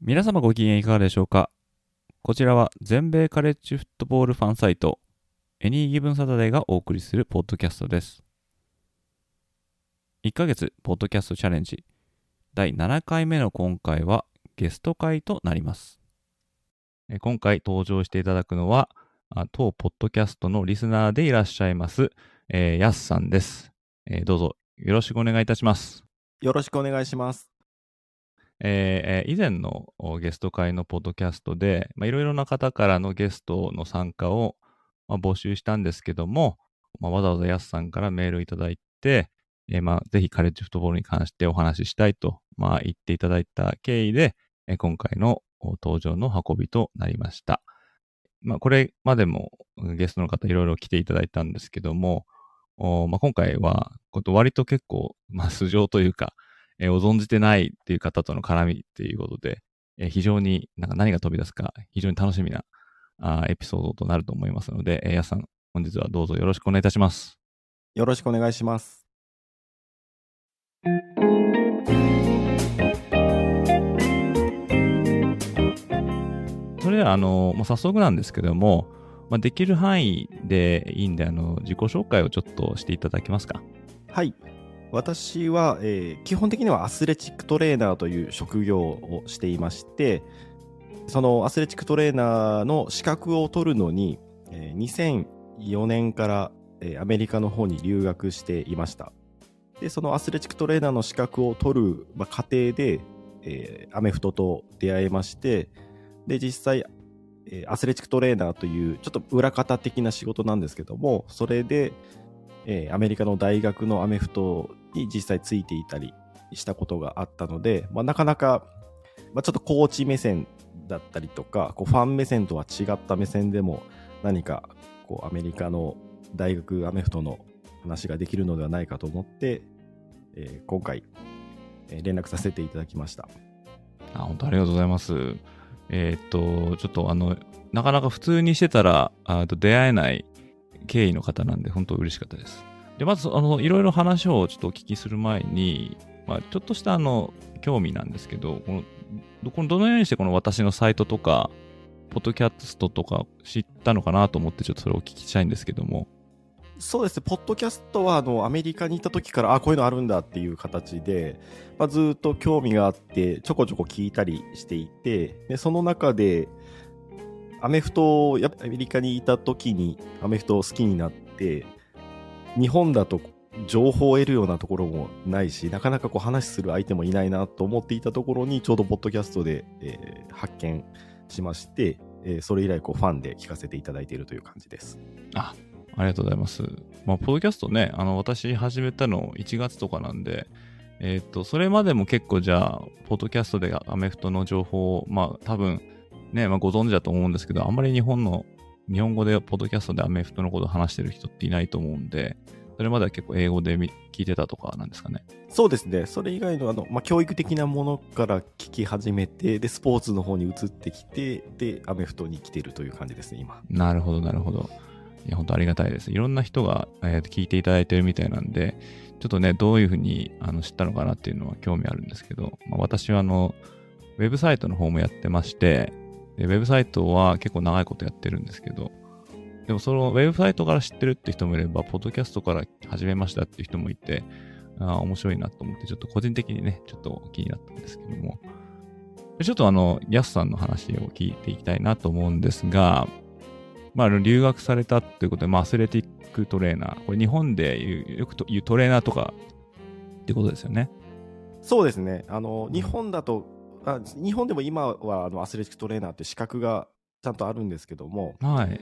皆様ご機嫌いかがでしょうか？こちらは全米カレッジフットボールファンサイトエニーギブンサタデーがお送りするポッドキャストです。1ヶ月ポッドキャストチャレンジ。第7回目の今回はゲスト会となります。今回登場していただくのは当ポッドキャストのリスナーでいらっしゃいますえー、やすさんです、えー、どうぞよろしくお願いいたします。よろしくお願いします。えー、以前のゲスト会のポッドキャストで、いろいろな方からのゲストの参加を、まあ、募集したんですけども、まあ、わざわざやすさんからメールいただいて、えー、まあ、ぜひカレッジフットボールに関してお話ししたいと、まあ、言っていただいた経緯で、えー、今回の登場の運びとなりました。まあ、これまでもゲストの方いろいろ来ていただいたんですけども、まあ、今回は、割と結構、まあ、素性というか、えー、を存じてないっていう方との絡みっていうことで、えー、非常になんか何が飛び出すか非常に楽しみなあエピソードとなると思いますので、えー、やさん、本日はどうぞよろしくお願いいたします。よろしくお願いします。それでは、あの、もう早速なんですけども、まあ、できる範囲でいいんで、あの、自己紹介をちょっとしていただけますか。はい。私は、えー、基本的にはアスレチックトレーナーという職業をしていまして、そのアスレチックトレーナーの資格を取るのに、えー、2004年から、えー、アメリカの方に留学していました。で、そのアスレチックトレーナーの資格を取る、まあ、過程で、えー、アメフトと出会いまして、で、実際、えー、アスレチックトレーナーというちょっと裏方的な仕事なんですけども、それで、えー、アメリカの大学のアメフトに実際ついていたりしたことがあったので、まあ、なかなか、まあ、ちょっとコーチ目線だったりとか、こうファン目線とは違った目線でも何かこうアメリカの大学アメフトの話ができるのではないかと思って、えー、今回、えー、連絡させていただきました。あ本当ありがとうございます。えー、っと、ちょっとあの、なかなか普通にしてたらあと出会えない経緯の方なんで、本当嬉しかったです。で、まず、あの、いろいろ話をちょっとお聞きする前に、まあ、ちょっとしたあの、興味なんですけど、この、どこのどのようにしてこの私のサイトとか、ポッドキャストとか知ったのかなと思って、ちょっとそれをお聞きしたいんですけども。そうですね、ポッドキャストはあのアメリカに行った時から、あこういうのあるんだっていう形で、まあ、ずっと興味があって、ちょこちょこ聞いたりしていて、でその中で、アメフトを、やアメリカにいた時にアメフトを好きになって、日本だと情報を得るようなところもないし、なかなかこう話する相手もいないなと思っていたところに、ちょうどポッドキャストで、えー、発見しまして、えー、それ以来こうファンで聞かせていただいているという感じです。あ、ありがとうございます。まあ、ポッドキャストね、あの、私始めたの1月とかなんで、えっ、と、それまでも結構じゃあ、ポッドキャストでアメフトの情報を、まあ、多分、ね、まあ、ご存知だと思うんですけど、あんまり日本の日本語でポッドキャストでアメフトのことを話してる人っていないと思うんで、それまでは結構英語で聞いてたとかなんですかね？そうですね。それ以外のあの、まあ、教育的なものから聞き始めて、で、スポーツの方に移ってきて、で、アメフトに来てるという感じですね、今。なるほど、なるほど。いや、本当ありがたいです。いろんな人が、えー、聞いていただいてるみたいなんで、ちょっとね、どういうふうにあの知ったのかなっていうのは興味あるんですけど、まあ、私はあの、ウェブサイトの方もやってまして、でウェブサイトは結構長いことやってるんですけど、でもそのウェブサイトから知ってるって人もいれば、ポッドキャストから始めましたって人もいて、あ面白いなと思って、ちょっと個人的にね、ちょっと気になったんですけども、ちょっとあの、ヤスさんの話を聞いていきたいなと思うんですが、まあ、留学されたっていうことで、まあ、アスレティックトレーナー、これ日本でよく言うトレーナーとかってことですよね。そうですね。あの、日本だとあ日本でも今はあのアスレチックトレーナーって資格がちゃんとあるんですけども、はい。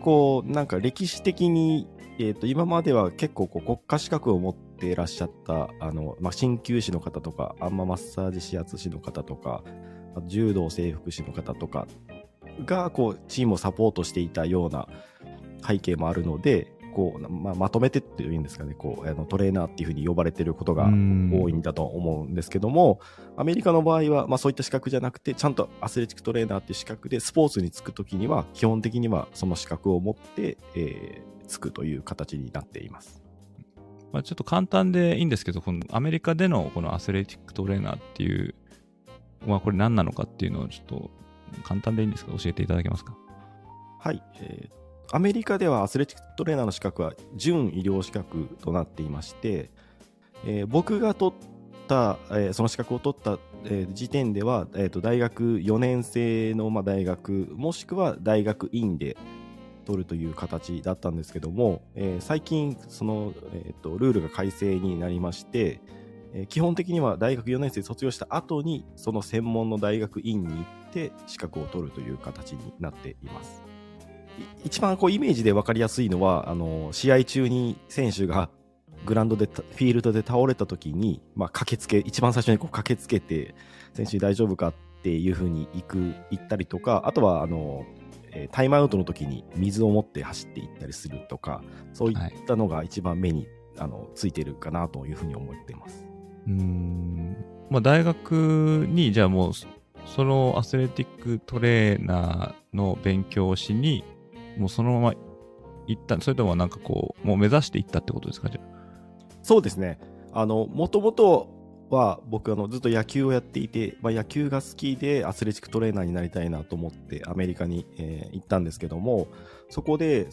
こう、なんか歴史的に、えっ、と、今までは結構こう国家資格を持っていらっしゃった、あの、まあ、鍼灸師の方とか、あんまマッサージ指圧師の方とか、柔道整復師の方とかが、こう、チームをサポートしていたような背景もあるので、こう、まあ、まとめてっていうんですかね、こう、あのトレーナーっていうふうに呼ばれてることが多いんだと思うんですけども、アメリカの場合は、まあ、そういった資格じゃなくて、ちゃんとアスレチックトレーナーっていう資格で、スポーツに就くときには、基本的にはその資格を持って、えー、就くという形になっています。まあ、ちょっと簡単でいいんですけど、このアメリカでのこのアスレチックトレーナーっていう、まあ、これ何なのかっていうのをちょっと簡単でいいんですか？教えていただけますか？はい、えーアメリカではアスレチックトレーナーの資格は準医療資格となっていまして、えー僕が取った、えーその資格を取った、えー時点では、えーと大学4年生の、まあ、大学もしくは大学院で取るという形だったんですけども、えー最近その、えーとルールが改正になりまして、えー基本的には大学4年生卒業した後にその専門の大学院に行って資格を取るという形になっています。一番こうイメージで分かりやすいのはあの試合中に選手がグラウンドでフィールドで倒れた時に、まあ、駆けつけ一番最初にこう駆けつけて選手に大丈夫かっていうふうに行く行ったりとかあとはあのタイムアウトの時に水を持って走っていったりするとかそういったのが一番目に、あのついてるかなというふうに思っています。うん。まあ、大学に、じゃあもう、そのアスレティックトレーナーの勉強をしに、もうそのまま行った、それともなんかこう、もう目指していったってことですかじゃそうですね。あの、もともとは僕あのずっと野球をやっていて、まあ、野球が好きでアスレチックトレーナーになりたいなと思ってアメリカに、えー行ったんですけども、そこで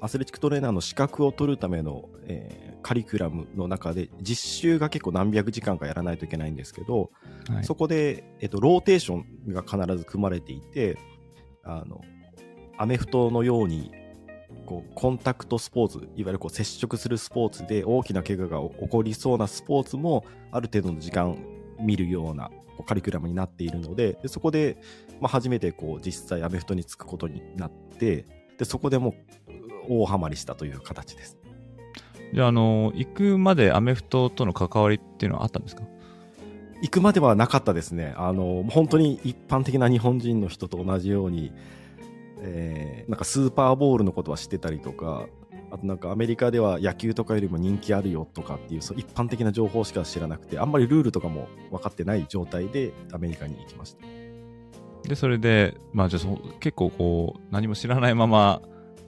アスレチックトレーナーの資格を取るための、えーカリキュラムの中で実習が結構何百時間かやらないといけないんですけど、あ。はい。そこで、えっと、ローテーションが必ず組まれていて、あの、アメフトのように、こう、コンタクトスポーツ、いわゆるこう接触するスポーツで大きな怪我が起こりそうなスポーツも、ある程度の時間見るようなカリキュラムになっているので、でそこで、まあ、初めてこう、実際アメフトに就くことになって、で、そこでもう、大ハマりしたという形です。じゃあ、あの、行くまでアメフトとの関わりっていうのはあったんですか？行くまではなかったですね。あの、本当に一般的な日本人の人と同じように、えーなんかスーパーボールのことは知ってたりとか、あとなんかアメリカでは野球とかよりも人気あるよとかっていう、そう一般的な情報しか知らなくて、あんまりルールとかも分かってない状態でアメリカに行きました。で、それで、まあじゃあそ、結構こう、何も知らないまま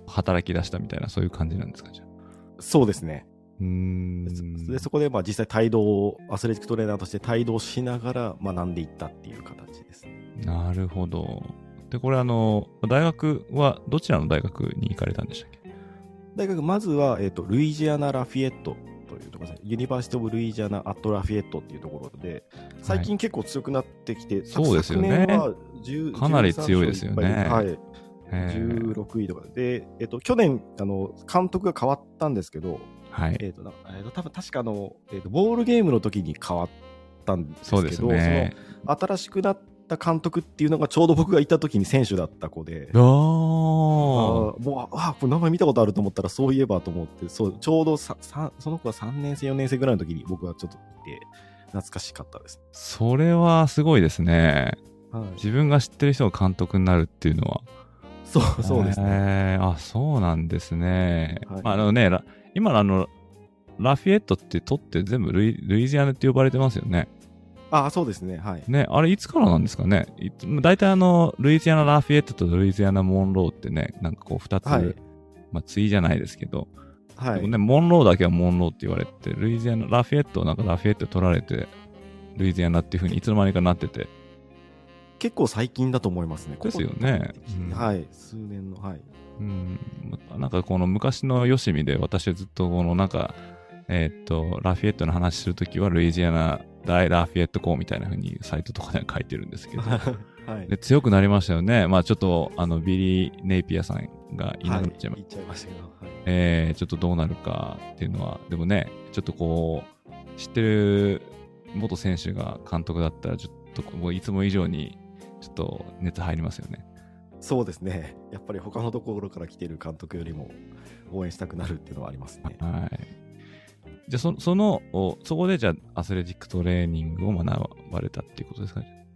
働き出したみたいな、そういう感じなんですかじゃあ。そうですね。うーん。でそこでまあ実際帯同を、アスレチックトレーナーとして帯同しながら学んでいったっていう形です。なるほど。で、これあの、大学はどちらの大学に行かれたんでしたっけ？大学、まずは、えっ、と、ルイジアナ・ラフィエットというところですね。 University of Louisiana at Lafayette っていうところで、最近結構強くなってきて、そうですよね昨年は10かなり強いですよね13勝はい。へー16位とかで。で、えっ、と、去年、あの、監督が変わったんですけど、はい。えっ、と、なえーと、多分確かあの、えっ、と、ボールゲームの時に変わったんですけど、そうですね。その新しくなった監督っていうのがちょうど僕がいた時に選手だった子で、ああーーもう、あ、これ名前見たことあると思ったら、そういえばと思って、そう、ちょうどささその子は3年生、4年生ぐらいの時に僕はちょっといて、懐かしかったです。それはすごいですね。はい、自分が知ってる人が監督になるっていうのは。そう、そうですね。ね。あ、そうなんですね。はいまあ、あのね、ラ今のあの、ラフィエットって取って全部ルイルイジアナって呼ばれてますよね。あ、そうですね。はい。ね、あれいつからなんですかね？い大体あの、ルイジアナ・ラフィエットとルイジアナ・モンローってね、なんかこう二つ、はいまあ、対じゃないですけど、はい。でもね、モンローだけはモンローって言われて、ルイジアナ、ラフィエットはなんかラフィエット取られて、ルイジアナっていう風にいつの間にかなってて、結構最近だと思いますね。ですよねうんはい。数年の、はい。うん、まなんかこの昔のよしみで私はずっとこのなんか、えーっと、ラフィエットの話するときはルイジアナ大ラフィエット校みたいな風にサイトとかで書いてるんですけど、はい。で強くなりましたよね。まあちょっとあのビリー・ネイピアさんがいなくなっちゃいまはい、言っちゃいましたけど。はい。えーちょっとどうなるかっていうのは、でもね、ちょっとこう、知ってる元選手が監督だったら、ちょっとこういつも以上にちょっと熱入りますよね。そうですね。やっぱり他のところから来てる監督よりも応援したくなるっていうのはありますね。はい。じゃあそ、その、おそこでじゃあアスレチックトレーニングを学ばれたっていうことですかね？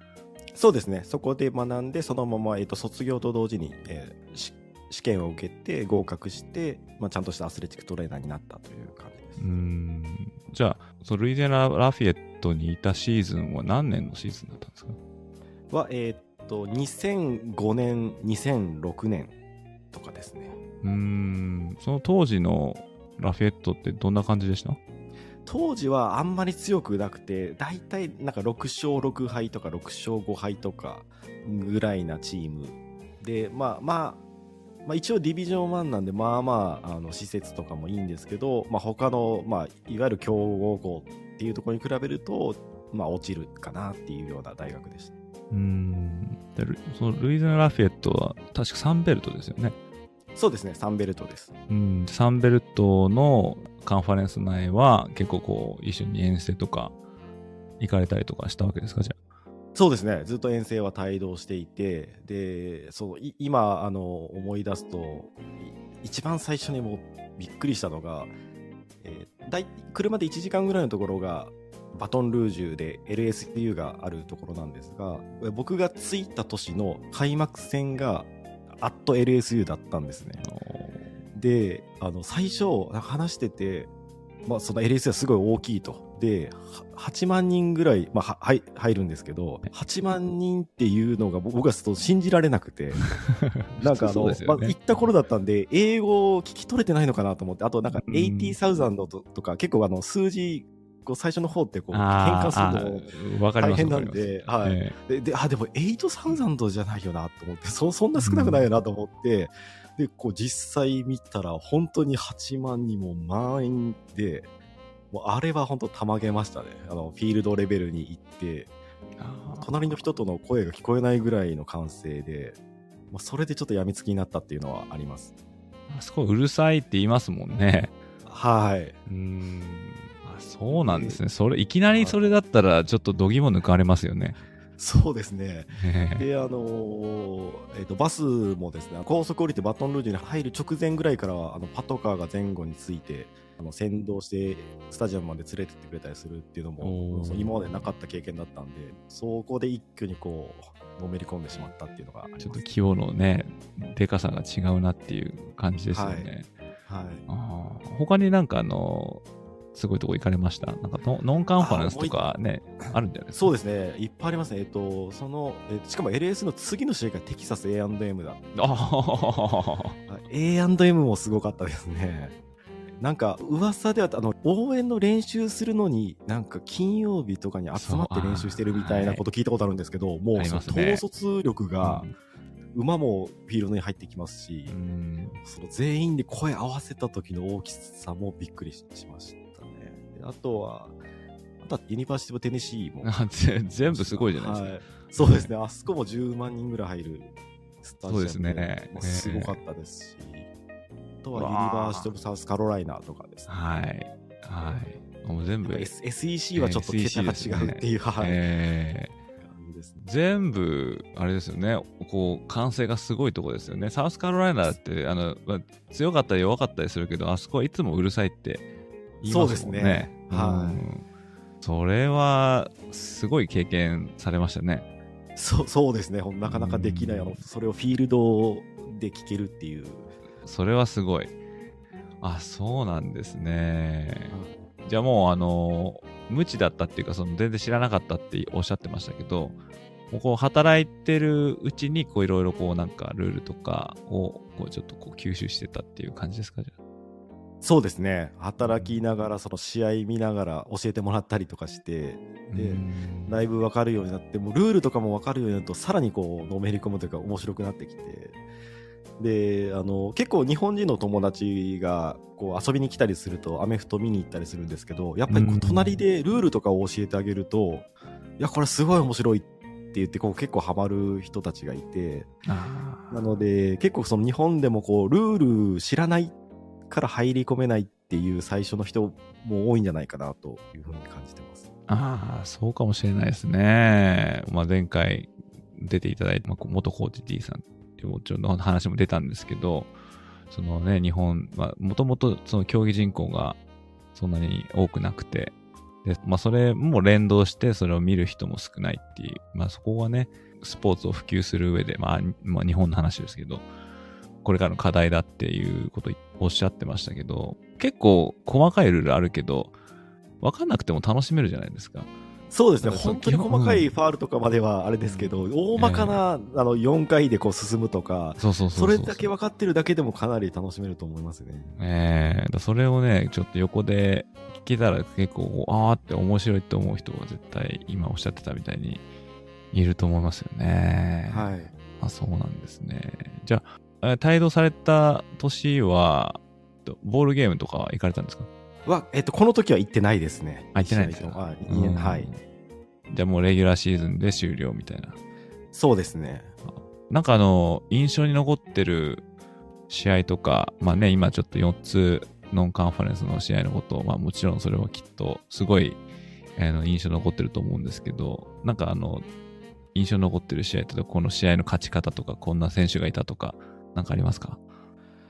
そうですね。そこで学んで、そのまま、えっと、卒業と同時に、えーし試験を受けて合格して、まあ、ちゃんとしたアスレチックトレーナーになったという感じです。うーん。じゃあ、そのルイジアナ・ラフィエットにいたシーズンは何年のシーズンだったんですか？は、えーっと、2005年、2006年とかですね。うーん。その当時のラフィエットってどんな感じでした？当時はあんまり強くなくて、大体なんか6勝6敗とか6勝5敗とかぐらいなチームで、まあまあ、まあ、一応ディビジョン1なんで、まあまあ、あの施設とかもいいんですけど、まあ、他の、まあ、いわゆる強豪校っていうところに比べると、まあ、落ちるかなっていうような大学でした。うーん。でルそのルイジアナ・ラフィエットは確かサンベルトですよね。そうですね、サンベルトです。うん。サンベルトのカンファレンス内は結構こう、一緒に遠征とか行かれたりとかしたわけですかじゃあ？そうですね、ずっと遠征は帯同していて、で、そうい今あの思い出すと、い一番最初にもうびっくりしたのが、えーだい車で1時間ぐらいのところが、バトンルージュで LSU があるところなんですが、僕が着いた年の開幕戦が、LSU だったんですね。で、あの、最初、話してて、まあ、その LSU はすごい大きいと。で、は8万人ぐらい、まあ、ははい入るんですけど、8万人っていうのが僕はちょっと信じられなくて、なんかあの、ね。まあ、行った頃だったんで、英語を聞き取れてないのかなと思って、あとなんかうん。80,000ととか、結構あの、数字、こう最初の方ってこう、変あ換するの大変なんで、はい。えで、であ、でも8000じゃないよなと思って、そ、そんな少なくないよなと思って、で、こう実際見たら本当に8万人も満員で、もうあれは本当たまげましたね。あの、フィールドレベルに行って、隣の人との声が聞こえないぐらいの歓声で、まあ、それでちょっと病みつきになったっていうのはあります。あそこうるさいって言いますもんね。はい。うーん。あそうなんですね。それ、いきなりそれだったら、ちょっと度肝抜かれますよね。そうですね。ええで、あのーえっ、と、バスもですね、高速降りてバトンルージュに入る直前ぐらいからは、あの、パトカーが前後について、あの、先導して、スタジアムまで連れてってくれたりするっていうのおも、今までなかった経験だったんで、そこで一挙にこう、のめり込んでしまったっていうのが。ちょっと規模のね、でかさが違うなっていう感じですよね。はい。あー他になんかあの、すごいとこ行かれました。なんかノノンカンファレンスとかね、あるんじゃないですか？そうですね、いっぱいありますね。えっ、と、その、えーしかも LS の次の試合がテキサス A&M だ。あはい。A&M もすごかったですね。なんか噂ではあの応援の練習するのになんか金曜日とかに集まって練習してるみたいなこと聞いたことあるんですけど、もあうね。統率力が馬もフィールドに入ってきますし、うん。その全員で声合わせた時の大きさもびっくりしましたあとは、あとは University of Tennessee も。あぜ全部すごいじゃないですか。はい、そうですね、あそこも10万人ぐらい入るスタジアムそうですごかったですし、あとは University of South Carolina とかですね。はい。はい。もう全部、SEC はちょっと桁が違うっていう、はい、えー。全部、あれですよね、こう、歓声がすごいとこですよね。サウスカロライナって、あの、まあ強かったり弱かったりするけど、あそこはいつもうるさいって言いますもんね。そうですねはいうんそれは、すごい経験されましたね。そうそうですね、なかなかできない、あのそれをフィールドで聞けるっていう。それはすごい。あ、そうなんですね。じゃあもう、あの、無知だったっていうか、その全然知らなかったっておっしゃってましたけど、もうこう働いてるうちに、こういろいろこうなんかルールとかを、こうちょっとこう吸収してたっていう感じですか、じゃあ？そうですね、働きながら、その試合見ながら教えてもらったりとかして、でうん。だいぶ分かるようになって、もうルールとかも分かるようになると、さらにこう、のめり込むというか、面白くなってきて、で、あの、結構日本人の友達が、こう、遊びに来たりすると、アメフト見に行ったりするんですけど、やっぱりこう隣でルールとかを教えてあげると、いや、これすごい面白いって言って、こう、結構ハマる人たちがいて、なので、結構その日本でもこう、ルール知らないから入り込めないっていう最初の人も多いんじゃないかなというふうに感じてます。あー、そうかもしれないですね。まあ、前回出ていただいた、まあ、元コーチ D さんってもちろん話も出たんですけど、そのね、日本はもともと競技人口がそんなに多くなくて、で、まあそれも連動してそれを見る人も少ないっていう、まあそこはね、スポーツを普及する上で、まあ、まあ日本の話ですけど、これからの課題だっていうことをおっしゃってましたけど、結構細かいルールあるけど、わかんなくても楽しめるじゃないですか。そうですね、本当に細かいファールとかまではあれですけど、大まかな、あの4回でこう進むとか、そ。れだけ分かってるだけでもかなり楽しめると思いますね。ええだそれをね、ちょっと横で聞けたら結構、あーって面白いって思う人は絶対今おっしゃってたみたいにいると思いますよね。はい。あ、そうなんですね。じゃあ、え帯同された年は、とボールゲームとかは行かれたんですか？は、えっと、この時は行ってないですね。あ行ってないんですか？試合とはい。。じゃあもうレギュラーシーズンで終了みたいな。そうですね。なんかあの、印象に残ってる試合とか、まあね、今ちょっと4つノンカンファレンスの試合のことを、まあもちろんそれはきっとすごい、あの印象に残ってると思うんですけど、なんかあの、印象に残ってる試合とか、この試合の勝ち方とか、こんな選手がいたとか、なんかありますか？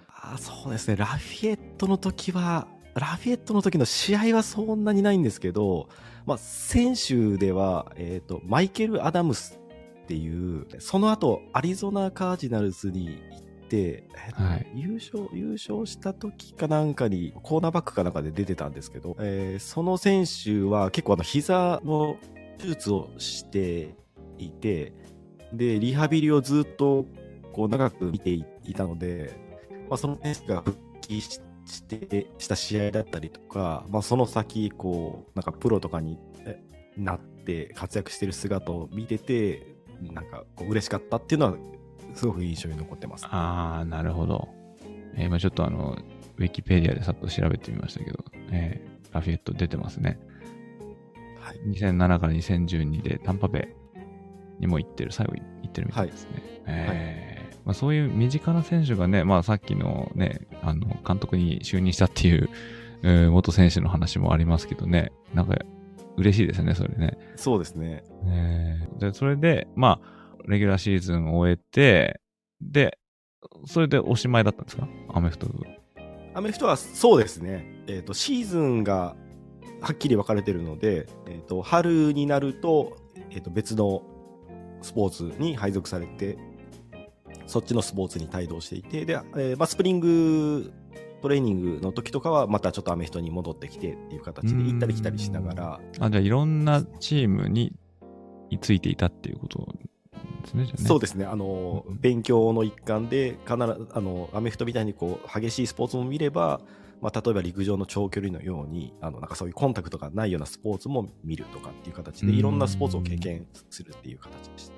あそうですね。ラフィエットの時は、ラフィエットの時の試合はそんなにないんですけど、まあ、選手では、えっ、と、マイケル・アダムスっていう、その後、アリゾナ・カージナルズに行って、はい優勝、優勝した時かなんかに、コーナーバックかなんかで出てたんですけど、えーその選手は結構あの、膝の手術をしていて、で、リハビリをずっとこう長く見ていたので、まあ、その選手が復帰ししてした試合だったりとか、まあ、その先こうなんかプロとかにえなって活躍してる姿を見ててなんかこう嬉しかったっていうのはすごく印象に残ってます。あー、なるほど。えー今ちょっとあの、ウィキペディアでさっと調べてみましたけど、えーラフィエット出てますね。はい、2007から2012でタンパベにも行ってる、最後行ってるみたいですね。えーまあ、そういう身近な選手がね、まあ、さっきのね、あの監督に就任したっていう、えー元選手の話もありますけどね、なんか嬉しいですね、それね。そうですね。えーで、それで、まあ、レギュラーシーズンを終えて、で、それでおしまいだったんですか？アメフト部。アメフトはそうですね、えー、とシーズンがはっきり分かれてるので、えー、と春になると,、えー、と別のスポーツに配属されてそっちのスポーツに帯同していてで、えーまあ、スプリングトレーニングの時とかはまたちょっとアメフトに戻ってきてっていう形で行ったり来たりしながら。あ、じゃあいろんなチームについていたっていうことですね、ね。そうですね。あのうん。勉強の一環で必ずあのアメフトみたいにこう激しいスポーツも見ればまあ、例えば陸上の長距離のようにあのなんかそういうコンタクトがないようなスポーツも見るとかっていう形でうん。いろんなスポーツを経験するっていう形でした。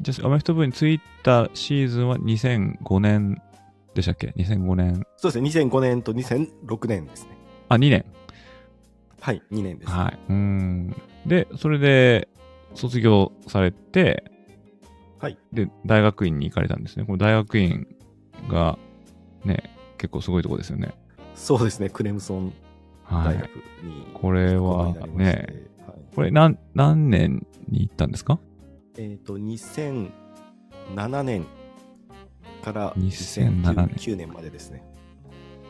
じゃあアメフト部についたシーズンは2005年でしたっけ ?2005 年。そうですね2005年と2006年ですね。あ、2年。はい2年です。はい。うん。で、それで卒業されて、はい。で、大学院に行かれたんですね。この大学院がね、結構すごいとこですよね。そうですねクレムソンはい大学。にこれは行くことになりましてね、はいこれ何、何年に行ったんですか？えっ、と2007年から2007年。2009年までですね。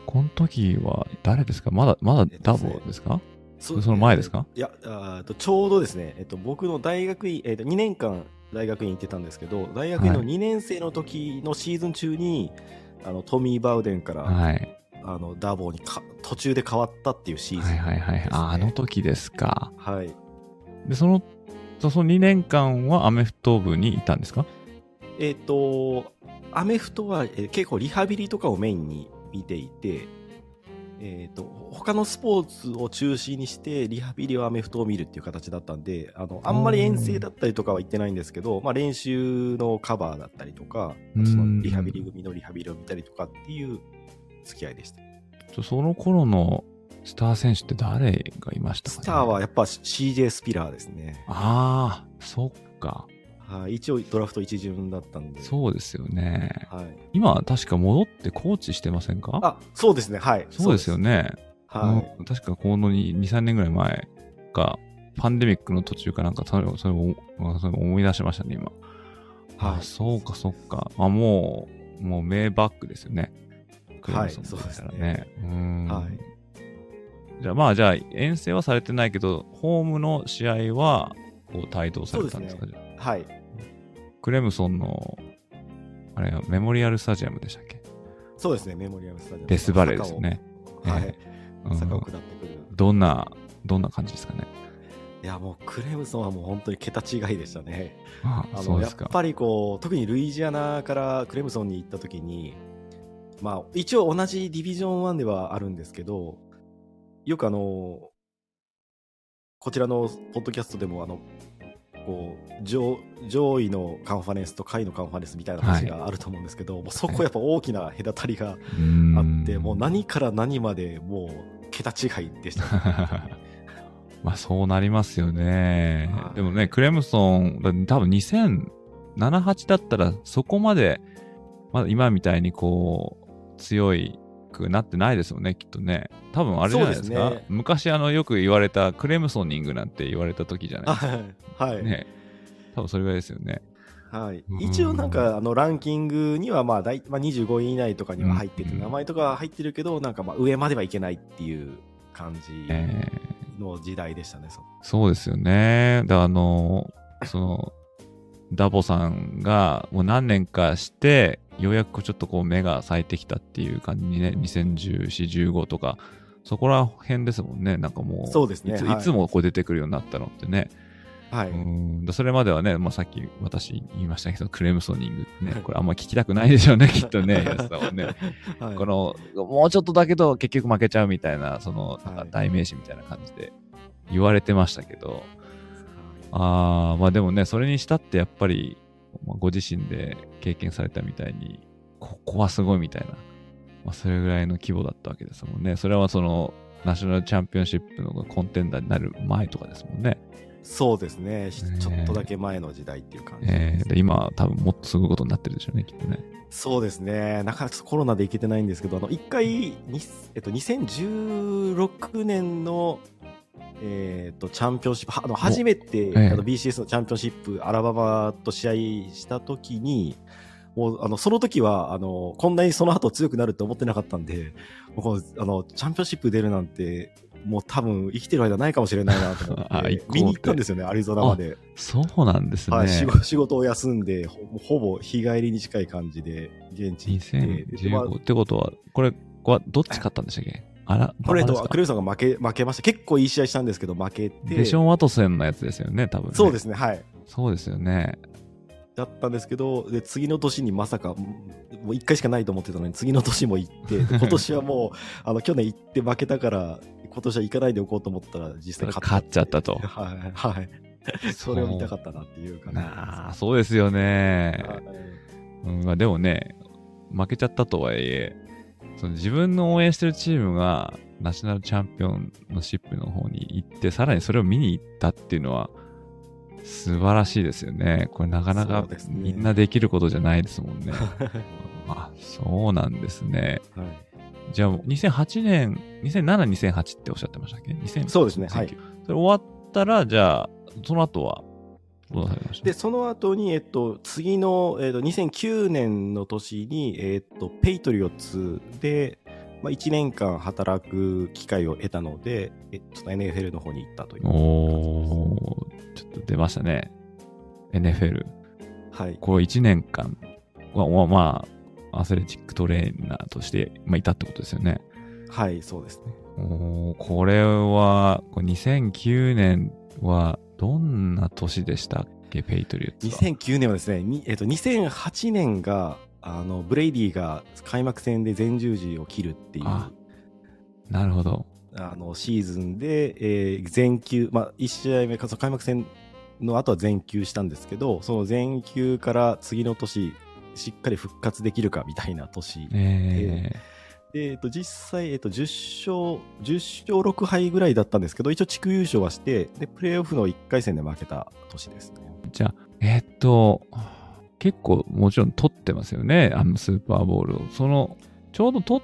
この時は誰ですか？まだ、まだダボですか、そその前ですか？いやあーとちょうどですね、えっと、僕の大学院、えっと、2年間大学院行ってたんですけど大学院のはい。2年生の時のシーズン中に、あのトミー・バウデンから、はい。あのダボにか途中で変わったっていうシーズン。はいはいはい。あの時ですか。はい。で、その、そその2年間はアメフト部にいたんですか？えっ、とアメフトは、えー結構リハビリとかをメインに見ていてえー、と他のスポーツを中心にしてリハビリはアメフトを見るっていう形だったんであのあんまり遠征だったりとかは言ってないんですけど、まあ、練習のカバーだったりとかうん。そのリハビリ組のリハビリを見たりとかっていう付き合いでした。その頃のスター選手って誰がいましたか、ね、スターはやっぱ CJ スピラーですね、ああ、そっか。はい、一応ドラフト一巡だったんでそうですよね。はい、今、確か戻ってコーチしてませんか？あそうですねはいそうですよね。はいうん確かこの2、3年ぐらい前か、パンデミックの途中かなんか、それをそれを思い出しましたね、今。あ、そうか、そうか。あ、もう、もう名バックですよね。クレムソンそうですね。うん。はい。じゃあまあ、じゃあ遠征はされてないけど、ホームの試合は、こう、帯同されたんですか？そうじゃあはい。クレムソンの、あれはメモリアルスタジアムでしたっけ？そうですね、メモリアムスタジアム。デスバレーですよね。はい。うん坂を下ってくる。どんな、どんな感じですかね？いや、もうクレムソンはもう本当に桁違いでしたね。ああの、そうですか。やっぱりこう、特にルイジアナからクレムソンに行った時に、まあ、一応同じディビジョン1ではあるんですけど、よくあの、こちらのポッドキャストでも、あの、こう上上位のカンファレンスと下位のカンファレンスみたいな話があると思うんですけど、もうそこやっぱ大きな隔たりがあって、もう何から何までもう桁違いでした、まあそうなりますよね。は。い。でもね、クレムソン、だ多分2007、8だったらそこまで、まだ今みたいにこう、強いくなってないですよね、きっとね。多分あれじゃないですか。ね昔あのよく言われたクレムソニングなんて言われた時じゃないですか。はい、はいね。多分それぐらいですよね。はいうん、一応なんかあのランキングにはまあ大、まあ、25位以内とかには入ってて、うん名前とかは入ってるけどなんかまあ上まではいけないっていう感じえーの時代でしたね、そそうですよね。だあの、その、ダボさんがもう何年かして、ようやくちょっとこう目が咲いてきたっていう感じにね、2014、15とか、そこら辺ですもんね。なんかもう、そうですね。いつ,、はい。いつもこう出てくるようになったのってね。はい、うん。だそれまではね、まあ、さっき私言いましたけど、クレムソニングってね、これあんま聞きたくないでしょうね、きっとね、安さんはね。はい。この、もうちょっとだけど結局負けちゃうみたいな、その、なんかはい。代名詞みたいな感じで言われてましたけど、ああ、まあでもね、それにしたってやっぱり、まあ、ご自身で経験されたみたいに、ここはすごいみたいな、まあ、それぐらいの規模だったわけですもんね。それはその、ナショナルチャンピオンシップのコンテンダーになる前とかですもんね。そうですねちょっとだけ前の時代っていう感じえです、ーで今、多分もっとすごいことになってるでしょうね、きっとね。そうですねなかなかコロナで行けてないんですけどあの一回に、えっと、2016年のえっとチャンピオンシップはあの初めて、ええ。あの BCS のチャンピオンシップアラバマと試合した時にもうあのその時はあのこんなにその後強くなるって思ってなかったんでもうあのチャンピオンシップ出るなんてもう多分生きてる間ないかもしれないなと思 あって。見に行ったんですよねアリゾナまで、そうなんですね。はい、仕事仕事を休んでほほぼ日帰りに近い感じで現地行ってでまあ2015ってことは、これはどっち勝ったんでしたっけ？あら、これとバラですか？クレイソンが負け負けました。結構いい試合したんですけど負けて。デション・ワトセンのやつですよね、多分、ね。そうですねはい。そうですよね。だったんですけどで次の年にまさかもう1回しかないと思ってたのに次の年も行ってで今年はもう あの去年行って負けたから今年は行かないでおこうと思ったら実際勝っちゃったと。はいはい。それを見たかったなっていう感じなあ、そうですよね。はい。うんまあ、でもね、負けちゃったとはいえ、その自分の応援してるチームがナショナルチャンピオンのシップの方に行って、さらにそれを見に行ったっていうのは、素晴らしいですよね。これなかなかみんなできることじゃないですもんね。あ、そうなんですね。はいじゃあ、2008年、2007、2008っておっしゃってましたっけ ?2000 そうですねはい2009それ終わったら、じゃあ、その後は、で、その後に、えっと、次の、えっと、2009年の年に、えっと、ペイトリオッツで、まあ、1年間働く機会を得たので、えっと NFL の方に行ったという。おー、ちょっと出ましたね。NFL。はい。こう1年間は、まあ、まあ、アスレチックトレーナーとして、まあ、いたってことですよね。はい、そうですね。おーこれは、これ2009年はどんな年でしたっけ、ペイトリオッツは。2009年はですね、にえっと、2008年が、あの、ブレイディが開幕戦で前十字を切るっていう、あなるほど。あの、シーズンで、えー全休、まあ、1試合目、その開幕戦の後は全休したんですけど、その全休から次の年、しっかり復活できるかみたいな年。えで、えっと、実際、えっと、10勝、10勝6敗ぐらいだったんですけど、一応地区優勝はして、で、プレーオフの1回戦で負けた年ですね。ーじゃあ、えーっと、結構もちろん取ってますよね、あのスーパーボールを。その、ちょうどと、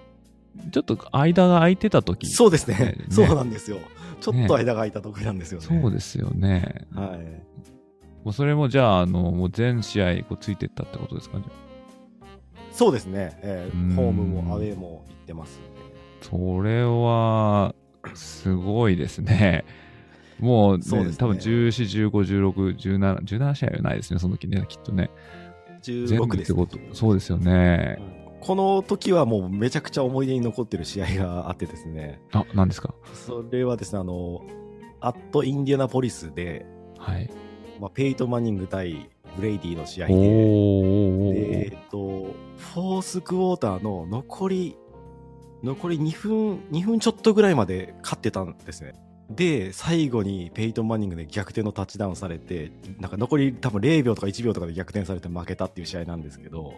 ちょっと間が空いてた時そうですね。ね そうなんですよ。ちょっと間が空いた時なんですよね。そうですよね。はい。もうそれもじゃあ、あの、もう全試合こうついてったってことですかじゃそうですね、えーうんホームもアウェーも行ってます。それは、すごいですね。もう、ね、そうですね多分14、15、16、17、17試合はないですね、その時ね、きっとね。全16部ってですね、そうですよね。この時はもうめちゃくちゃ思い出に残ってる試合があってですね、あ、何ですか？それはですね、あの、アットインディアナポリスで、はい。まあ、ペイトン・マニング対ブレイディの試合おで、ーでえっと、フォースクォーターの残り、残り2分、2分ちょっとぐらいまで勝ってたんですね。で、最後にペイトン・マニングで逆転のタッチダウンされて、なんか残り多分0秒とか1秒とかで逆転されて負けたっていう試合なんですけど、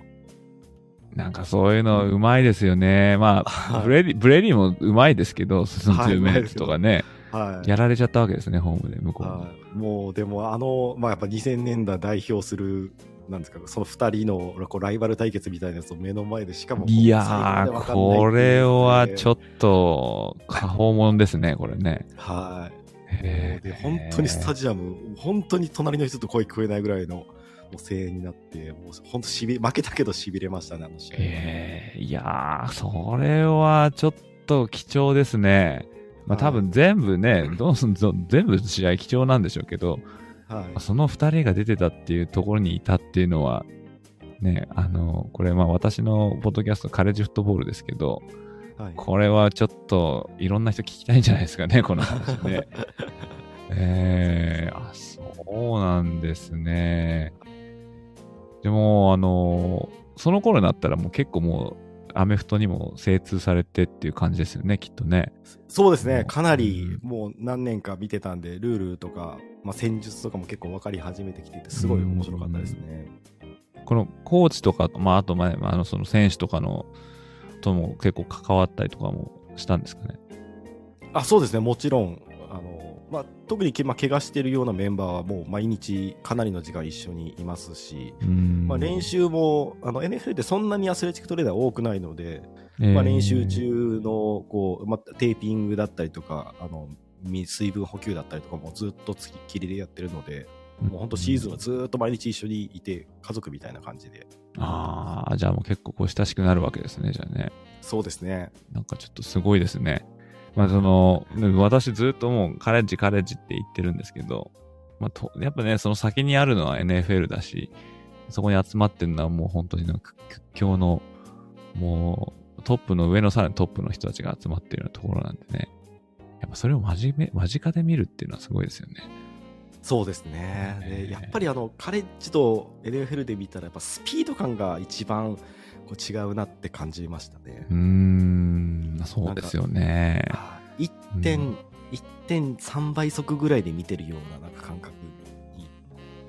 なんかそういうのうまいですよね。まあ、はいブレディ、ブレディもうまいですけど、その10メートルとかね、はい。やられちゃったわけですね、ホームで、向こうに。はい、もうでもあの、まあ、やっぱ2000年代代表するなんですかその2人のこうライバル対決みたいなやつを目の前でしかもいやー、これはちょっっと、過保もんですね、これね。とはい。で本当にスタジアム本当に隣の人と声聞こえないぐらいの声援になってもう本当しび負けたけどしびれましたねあの試合、えー、いやー、それはちょっと貴重ですね。まあはい。多分全部ね、どうすんぞ全部試合貴重なんでしょうけど、はいその2人が出てたっていうところにいたっていうのは、ね、あの、これまあ私のポッドキャストカレッジフットボールですけど、はいこれはちょっといろんな人聞きたいんじゃないですかね、この話ね。えー、あ、そうなんですね。でも、あの、その頃になったらもう結構もう、アメフトにも精通されてっていう感じですよね、きっとね。そうですね。かなりうん。もう何年か見てたんでルールとか、まあ、戦術とかも結構分かり始めてきててすごい面白かったですね、このコーチとか、まあ、あと前、あの、その選手とかの、とも結構関わったりとかもしたんですかね。あそうですね、もちろん、あのまあ、特にけ、まあ、怪我してるようなメンバーはもう毎日かなりの時間一緒にいますし、うん。まあ、練、習もあの NFL ってそんなにアスレチックトレーダー多くないので、えー。まあ、練習中のこう、まあ、テーピングだったりとかあのみ水分補給だったりとかもずっとつきっきりでやってるので、もう本当シーズンはずっと毎日一緒にいて家族みたいな感じで。ああ、じゃあもう結構こう親しくなるわけですね、じゃあね。そうですね。なんかちょっとすごいですね。まあその、ね私ずっともうカレッジカレッジって言ってるんですけど、まあと、やっぱね、その先にあるのは NFL だし、そこに集まってるのはもう本当になんか屈強の、もうトップの上のさらにトップの人たちが集まってるようなところなんでね。やっぱそれを真面目、間近で見るっていうのはすごいですよね。そうですね。えーでやっぱりあのカレッジと NFL で見たらやっぱスピード感が一番こう違うなって感じましたねうー。ん、そうですよね。あ 1.、うん1.3倍速ぐらいで見てるようななんか感覚に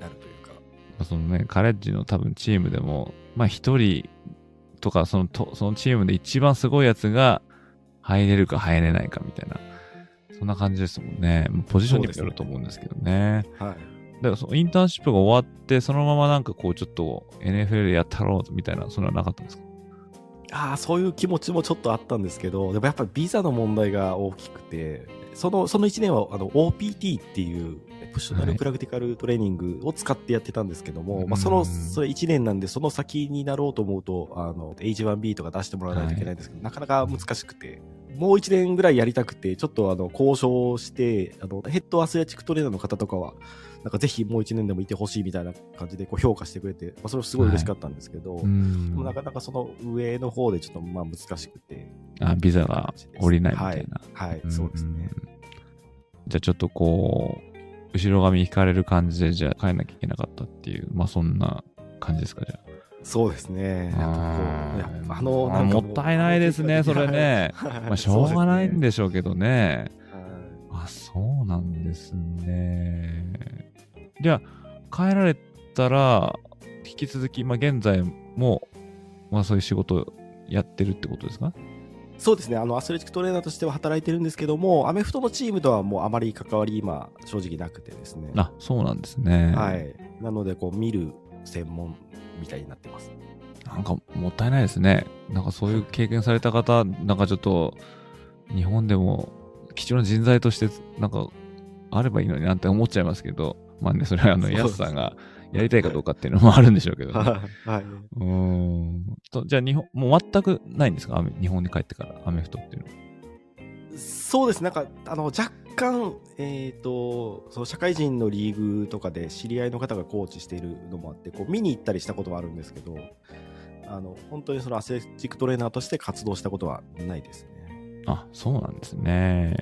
なるというか。そのね、カレッジの多分チームでも、まあ一人とかそのと、そのチームで一番すごいやつが入れるか入れないかみたいな、そんな感じですもんね。ポジションにもよると思うんですけどね。はい。だからそのインターンシップが終わって、そのままなんかこうちょっと NFL でやったろうみたいな、そんなのはなかったんですか？ああ、そういう気持ちもちょっとあったんですけど、でもやっぱりビザの問題が大きくて、その、その1年はあの OPT っていう、プッショナルプラクティカルトレーニングを使ってやってたんですけども、はいまあその、うんそれ1年なんで、その先になろうと思うと、あの、H1B とか出してもらわないといけないんですけど、なかなか難しくて、もう1年ぐらいやりたくて、ちょっとあの、交渉して、あの、ヘッドアスレチックトレーナーの方とかは、なんかぜひもう1年でもいてほしいみたいな感じでこう評価してくれて、まあそれはすごい嬉しかったんですけど、うんでもなかなかその上の方でちょっとまあ難しくて。あ、ビザが降りないみたいな。はい、はいんそうですね。。じゃあちょっとこう、後ろ髪引かれる感じで、じゃあ帰んなきゃいけなかったっていう、まあそんな感じですか、じゃあ。そうですね。ああの、もったいないですね、それね。はいまあしょうがないんでしょうけどね。はいあ、そうなんですね。じゃあ、帰られたら、引き続き、まあ現在も、まあそういう仕事をやってるってことですか？そうですね。あの、アスレチックトレーナーとしては働いてるんですけども、アメフトのチームとはもうあまり関わり今、正直なくてですね。あ、そうなんですね。はい。なので、こう、見る専門みたいになってます。なんかもったいないですね。なんかそういう経験された方、なんかちょっと日本でも貴重な人材としてなんかあればいいのになって思っちゃいますけど、まあね、それはあの、そうですヤスさんがやりたいかどうかっていうのもあるんでしょうけどね。はい。はい。うーん。とじゃあ、日本、もう全くないんですか？日本に帰ってから、アメフトっていうのは。そうです。なんか、あの、若干、えっ、と、その社会人のリーグとかで知り合いの方がコーチしているのもあって、こう見に行ったりしたことはあるんですけど、あの、本当にそのアスレチックトレーナーとして活動したことはないですね。あ、そうなんですね。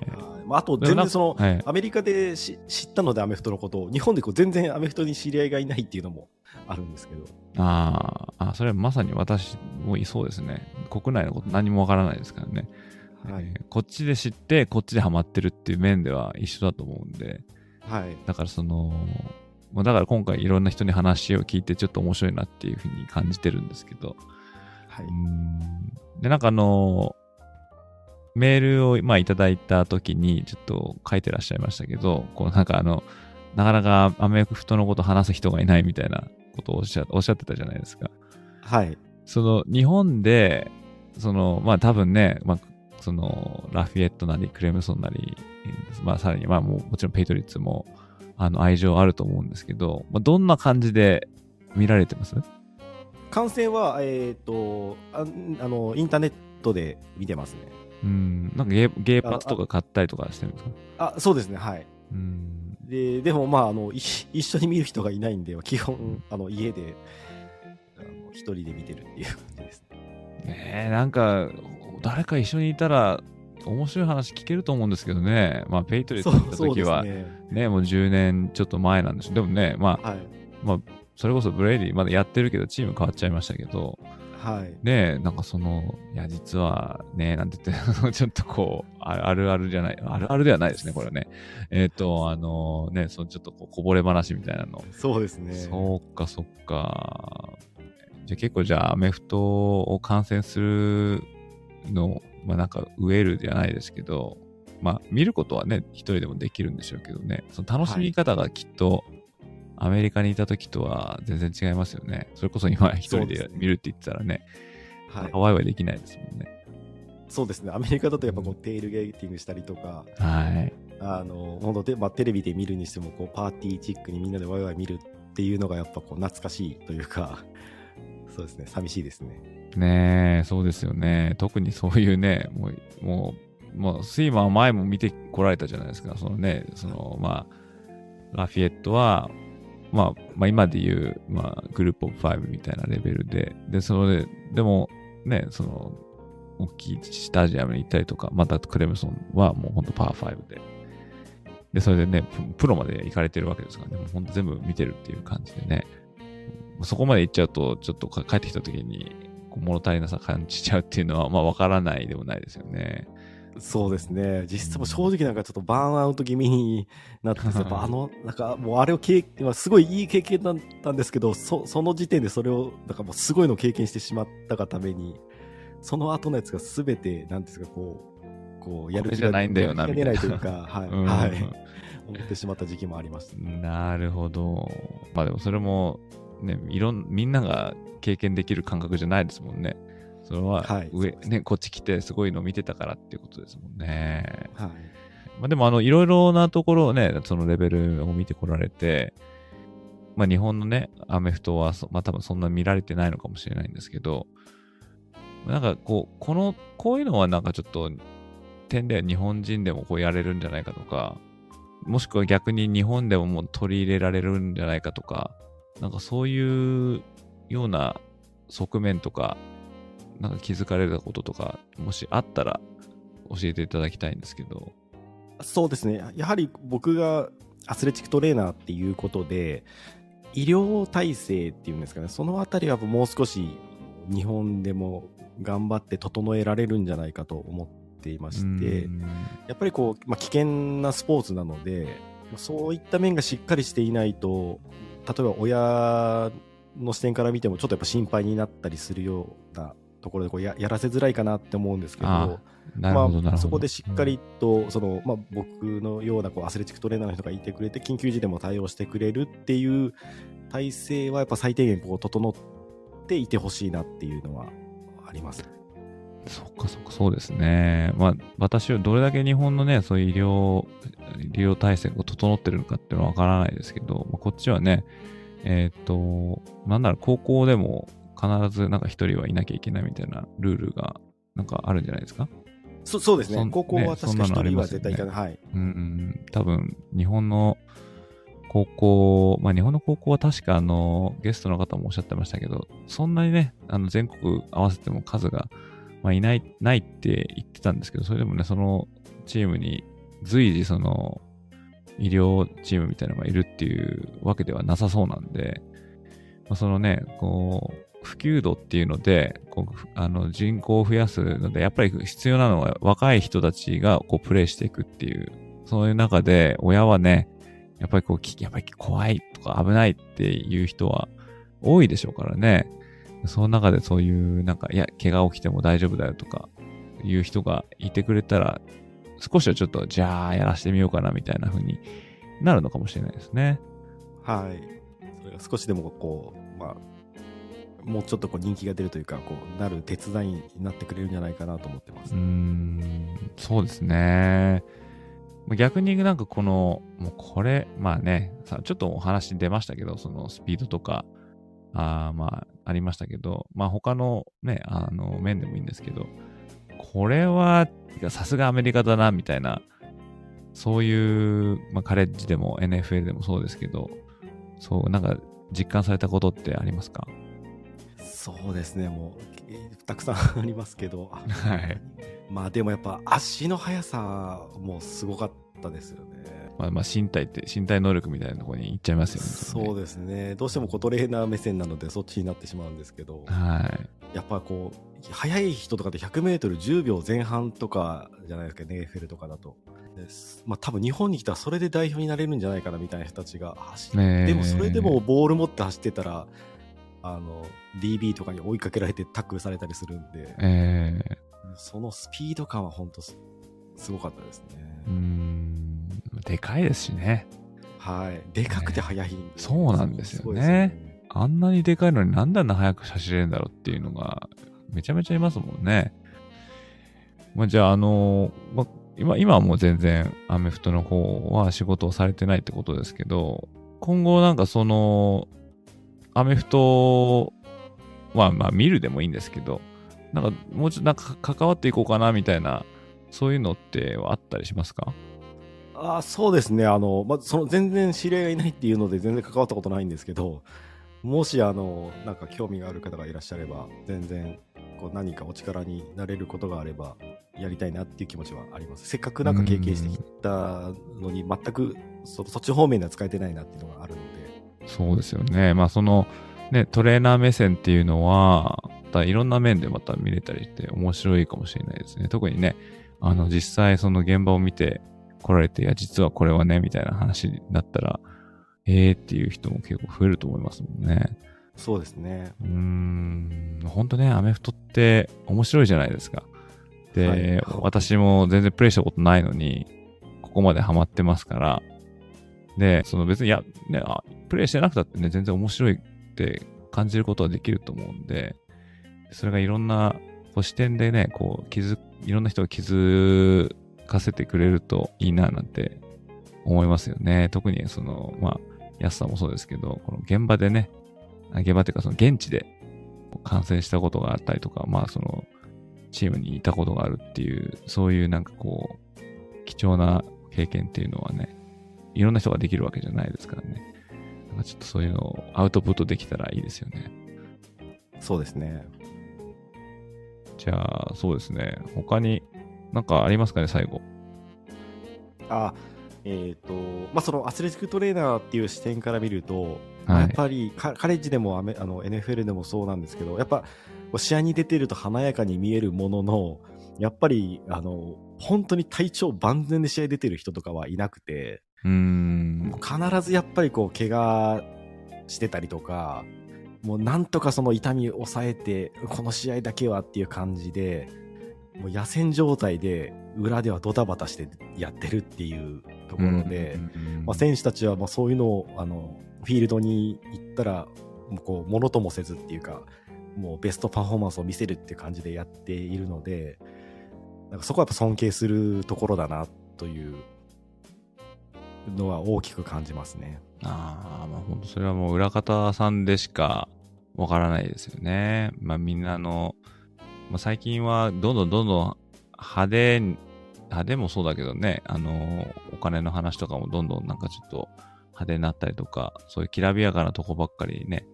あ、あと、全然その、はい。アメリカでし知ったのでアメフトのことを、日本でこう全然アメフトに知り合いがいないっていうのもあるんですけど、あーあ、それはまさに私もいそうですね。国内のこと何もわからないですからね。はい。えーこっちで知って、こっちでハマってるっていう面では一緒だと思うんで、はい。だからその、まあだから今回いろんな人に話を聞いてちょっと面白いなっていうふうに感じてるんですけど、はい。うーんで、なんかあの、メールをまあいただいた時にちょっと書いてらっしゃいましたけど、こうなんかあの、なかなかアメフトのこと話す人がいないみたいなことをおっしゃおっしゃってたじゃないですか。はい。その日本で、そのまあ多分ね、まあそのラフィエットなりクレムソンなり、まあさらにまあもうもちろんペイトリッツもあの愛情あると思うんですけど、まあ、どんな感じで見られてます？観戦は、えっ、とあ、あの、インターネットで見てますね。うん、なんかゲーゲーパスとか買ったりとかしてるんですか？あ、そうですね、はい。うん。で、でもまあ、あの、い一緒に見る人がいないんで、基本、あの、家で、あの一人で見てるっていう感じですね。ねえ、なんか、誰か一緒にいたら、面白い話聞けると思うんですけどね。まあ、ペイトリッツそう行った時は、ね。ね、もう10年ちょっと前なんでしょ。でもね、まあ、はい。まあ、それこそブレイディまだやってるけど、チーム変わっちゃいましたけど、はい。ねえ、なんかその、いや、実はね、なんて言って、ちょっとこう、ああるあるじゃない、あるあるではないですね、これはね。えっ、と、あのね、そのちょっとこうこぼれ話みたいなの。そうですね。そうか、そっか。じゃあ結構じゃあアメフトを観戦するの、まあなんかウェルじゃないですけど、まあ見ることはね、一人でもできるんでしょうけどね、その楽しみ方がきっと、アメリカにいた時とは全然違いますよね。それこそ今 一人で見るって言ってたらね、はい。ワイワイできないですもんね。そうですね。アメリカだとやっぱこう、テールゲーティングしたりとか、はい。あの、本当で、まあ、テレビで見るにしても、こう、パーティーチックにみんなでワイワイ見るっていうのがやっぱこう、懐かしいというか、そうですね。寂しいですね。ねえ、そうですよね。特にそういうね、もう、もう、もうスイマー前も見てこられたじゃないですか。そのね、その、まあ、ラフィエットは、まあ、まあ今で言う、まあ、グループオブ5みたいなレベルで、で、それで、でも、ね、その、大きいスタジアムに行ったりとか、またクレムソンはもう本当パー5で。で、それでね、プロまで行かれてるわけですからね、もう本当全部見てるっていう感じでね。そこまで行っちゃうと、ちょっと帰ってきた時に、物足りなさ感じちゃうっていうのは、まあわからないでもないですよね。そうですね。実質も正直なんかちょっとバーンアウト気味になってて、やっぱあの、なんかもうあれを経験、まあすごいいい経験だったんですけど、そその時点でそれを、なんかもうすごいのを経験してしまったがために、その後のやつがすべて、なんですか、こう、こう、やるこれじゃないんだよなやれないというか、はい、うんはい。思ってしまった時期もありました。なるほど。まあでもそれも、ね、いろん、みんなが経験できる感覚じゃないですもんね。それははい上、そうですね、こっち来てすごいの見てたからっていうことですもんね。はい。まあでもあの、いろいろなところをね、そのレベルを見てこられて、まあ日本のね、アメフトはそ、まあ多分そんな見られてないのかもしれないんですけど、なんかこう、この、こういうのはなんかちょっと、点で日本人でもこうやれるんじゃないかとか、もしくは逆に日本でももう取り入れられるんじゃないかとか、なんかそういうような側面とか、なんか気づかれたこととか、もしあったら教えていただきたいんですけど。そうですね。やはり僕がアスレチックトレーナーっていうことで、医療体制っていうんですかね、そのあたりはもう少し日本でも頑張って整えられるんじゃないかと思っていましてう、んやっぱりこう、まあ、危険なスポーツなので、そういった面がしっかりしていないと、例えば親の視点から見てもちょっとやっぱ心配になったりするようなところでこうややらせづらいかなって思うんですけど。まあ、そこでしっかりと、そのまあ、僕のようなこうアスレチックトレーナーの人がいてくれて緊急時でも対応してくれるっていう体制はやっぱ最低限こう整っていてほしいなっていうのはあります。そっかそっか、そうですね。まあ、私はどれだけ日本のね、そういう医療、医療体制が整ってるのかっていうのはわからないですけど、まあ、こっちはね、えっ、と、なんなら高校でも必ずなんか一人はいなきゃいけないみたいなルールがなんかあるんじゃないですか？そそうですね。高校は確か一人は絶対いかない、はい。うんうん、多分、日本の高校、まあ日本の高校は確かあの、ゲストの方もおっしゃってましたけど、そんなにね、あの全国合わせても数が、まあいない、ないって言ってたんですけど、それでもね、そのチームに随時その、医療チームみたいなのがいるっていうわけではなさそうなんで、まあ、そのね、こう、普及度っていうので、こうあの人口を増やすので、やっぱり必要なのは若い人たちがこうプレイしていくっていう、そういう中で親はね、やっぱりこう、やっぱり怖いとか危ないっていう人は多いでしょうからね。その中でそういう、なんか、いや、怪我起きても大丈夫だよとか、いう人がいてくれたら、少しはちょっと、じゃあやらしてみようかなみたいな風になるのかもしれないですね。はい。それが少しでもこう、まあ、もうちょっとこう人気が出るというか、こう、なる手伝いになってくれるんじゃないかなと思ってます。うん、そうですね。逆になんかこの、もうこれ、まあね、さちょっとお話出ましたけど、そのスピードとか、あまあ、ありましたけど、まあ他のね、あの面でもいいんですけど、これは、さすがアメリカだな、みたいな、そういう、まあカレッジでも NFL でもそうですけど、そう、なんか実感されたことってありますか？そうですね、もう、えーたくさん ありますけど、あはい。まあでもやっぱ足の速さもすごかったですよね。まあ、まあ身体って、身体能力みたいなところに行っちゃいますよね。そうですね。どうしてもこうトレーナー目線なのでそっちになってしまうんですけど、はい。やっぱこう、速い人とかで100メートル10秒前半とかじゃないですか、ネーフェルとかだと。まあ多分日本に来たらそれで代表になれるんじゃないかなみたいな人たちが走って、でもそれでもボール持って走ってたら、あの、DB とかに追いかけられてタックルされたりするんで、えー、そのスピード感は本当すすごかったですね。うーん、でかいですしね。はい。でかくて速いんで、そうなんですよね。あんなにでかいのになんであんな速く走れるんだろうっていうのが、めちゃめちゃいますもんね。まあ、じゃあ、あのまあ、今、今はもう全然アメフトの方は仕事をされてないってことですけど、今後なんかその、アメフトはまあ見るでもいいんですけど、なんかもうちょっとなんか関わっていこうかなみたいな、そういうのってあったりしますか？あそうですね。あの、まずその全然知り合いがいないっていうので全然関わったことないんですけど、もしあの、なんか興味がある方がいらっしゃれば、全然こう何かお力になれることがあれば、やりたいなっていう気持ちはあります。せっかくなんか経験してきたのに、全くそそっち方面では使えてないなっていうのがあるので、そうですよね。まあその、ね、トレーナー目線っていうのは、またいろんな面でまた見れたりして面白いかもしれないですね。特にね、あの実際その現場を見て来られて、いや実はこれはね、みたいな話になったら、えーっていう人も結構増えると思いますもんね。そうですね。うーん、本当ね、アメフトって面白いじゃないですか。で、はい私も全然プレイしたことないのに、ここまでハマってますから、で、その別に、いや、ね、あ、プレイしてなくたってね、全然面白いって感じることはできると思うんで、それがいろんなこう視点でね、こう、気づ、いろんな人が気づかせてくれるといいななんて思いますよね。特にその、まあ、安さもそうですけど、この現場でね、現場っていうかその現地で感染したことがあったりとか、まあそのチームにいたことがあるっていう、そういうなんかこう、貴重な経験っていうのはね、いろんな人ができるわけじゃないですからね。なんかちょっとそういうのをアウトプットできたらいいですよね。そうですね。じゃあ、そうですね。他になんかありますかね、最後。あ、えっ、と、まあ、そのアスレチックトレーナーっていう視点から見ると、まあはいやっぱりカカレッジでもアメあの NFL でもそうなんですけど、やっぱ試合に出てると華やかに見えるものの、やっぱりあの本当に体調万全で試合出てる人とかはいなくて、うーん。必ずやっぱりこう怪我してたりとか、もうなんとかその痛みを抑えて、この試合だけはっていう感じで、もう野戦状態で裏ではドタバタしてやってるっていうところで、選手たちはまあそういうのをあのフィールドに行ったらもうこうものともせずっていうかもうベストパフォーマンスを見せるっていう感じでやっているので、なんかそこはやっぱ尊敬するところだなというのは大きく感じますね。ああ、まあ本当それはもう裏方さんでしかわからないですよね。まあみんなの、まあ、最近はどんどんどんどん派手、派手もそうだけどね、あの、お金の話とかもどんどんなんかちょっと派手になったりとか、そういうきらびやかなとこばっかりね、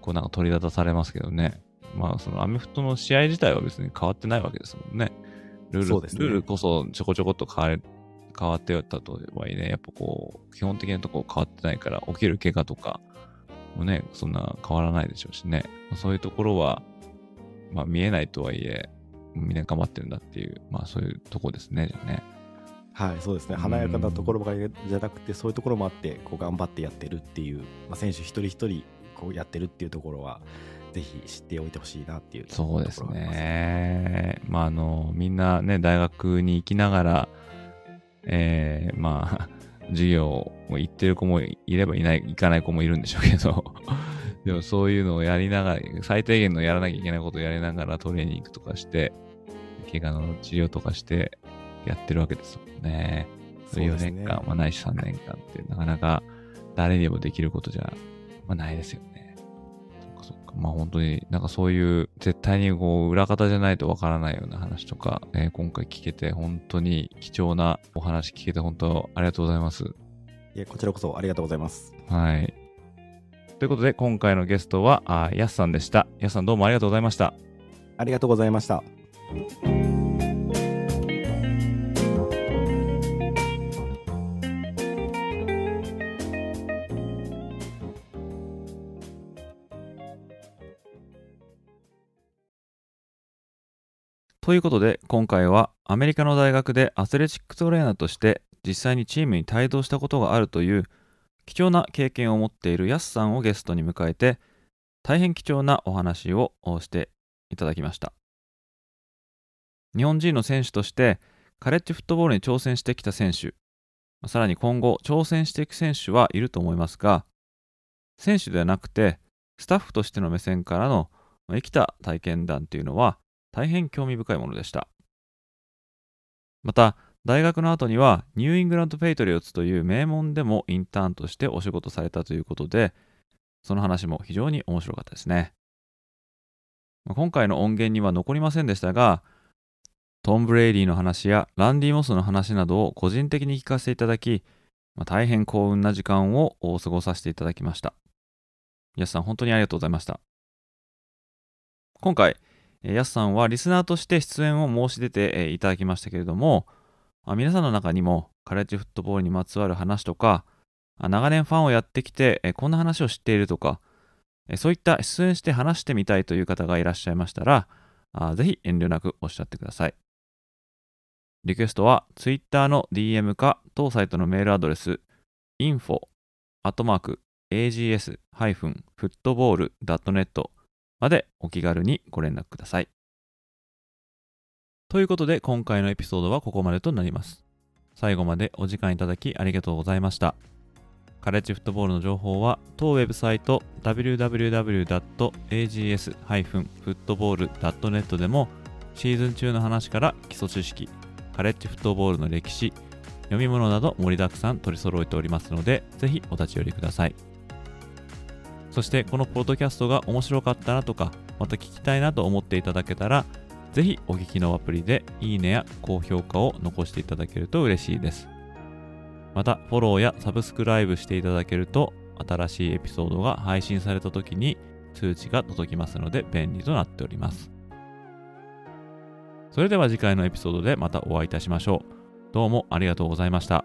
こうなんか取り立たされますけどね。まあそのアメフトの試合自体は別に変わってないわけですもんね。ルール、ね、ルールこそちょこちょこっと変え変わってたとはいえね、やっぱこう、基本的なとこ変わってないから、起きる怪我とかもね、そんな変わらないでしょうしね。そういうところは、まあ見えないとはいえ、みんな頑張ってるんだっていう、まあそういうとこですね、じゃあね。はい、そうですね。華やかなところばかりじゃなくて、そういうところもあって、こう頑張ってやってるっていう、まあ、選手一人一人こうやってるっていうところは、ぜひ知っておいてほしいなっていうそうですね。まあ、あの、みんなね、大学に行きながら、えー、まあ、授業を行ってる子もいればいない、行かない子もいるんでしょうけど、でもそういうのをやりながら、最低限のやらなきゃいけないことをやりながらトレーニングとかして、怪我の治療とかしてやってるわけですもんね。そう4年間、ね、まあ、ないし3年間ってなかなか誰にもできることじゃ、まあ、ないですよね。まあ本当になんかそういう絶対にこう裏方じゃないとわからないような話とか、えー、今回聞けて本当に貴重なお話聞けて本当ありがとうございます。いや、こちらこそありがとうございます。はい。ということで今回のゲストは、あやすさんでした。やすさんどうもありがとうございました。ありがとうございました。ということで今回はアメリカの大学でアスレチックトレーナーとして実際にチームに帯同したことがあるという貴重な経験を持っているヤスさんをゲストに迎えて大変貴重なお話をしていただきました。日本人の選手としてカレッジフットボールに挑戦してきた選手さらに今後挑戦していく選手はいると思いますが選手ではなくてスタッフとしての目線からの生きた体験談というのは大変興味深いものでした。また、大学の後にはニューイングランド・ペイトリオッツという名門でもインターンとしてお仕事されたということで、その話も非常に面白かったですね。今回の音源には残りませんでしたが、トム・ブレイディの話やランディ・モスの話などを個人的に聞かせていただき、ま、大変幸運な時間を過ごさせていただきました。やすさん、本当にありがとうございました。今回、やすさんはリスナーとして出演を申し出ていただきましたけれども、皆さんの中にもカレッジフットボールにまつわる話とか、長年ファンをやってきてこんな話を知っているとか、そういった出演して話してみたいという方がいらっしゃいましたら、ぜひ遠慮なくおっしゃってください。リクエストは Twitter の DM か当サイトのメールアドレス info ags-football.net までお気軽にご連絡ください。ということで今回のエピソードはここまでとなります。最後までお時間いただきありがとうございました。カレッジフットボールの情報は当ウェブサイト www.ags-football.net でもシーズン中の話から基礎知識、カレッジフットボールの歴史、読み物など盛りだくさん取り揃えておりますので、ぜひお立ち寄りください。そしてこのポッドキャストが面白かったなとか、また聞きたいなと思っていただけたら、ぜひお聞きのアプリでいいねや高評価を残していただけると嬉しいです。また、フォローやサブスクライブしていただけると、新しいエピソードが配信された時に通知が届きますので便利となっております。それでは次回のエピソードでまたお会いいたしましょう。どうもありがとうございました。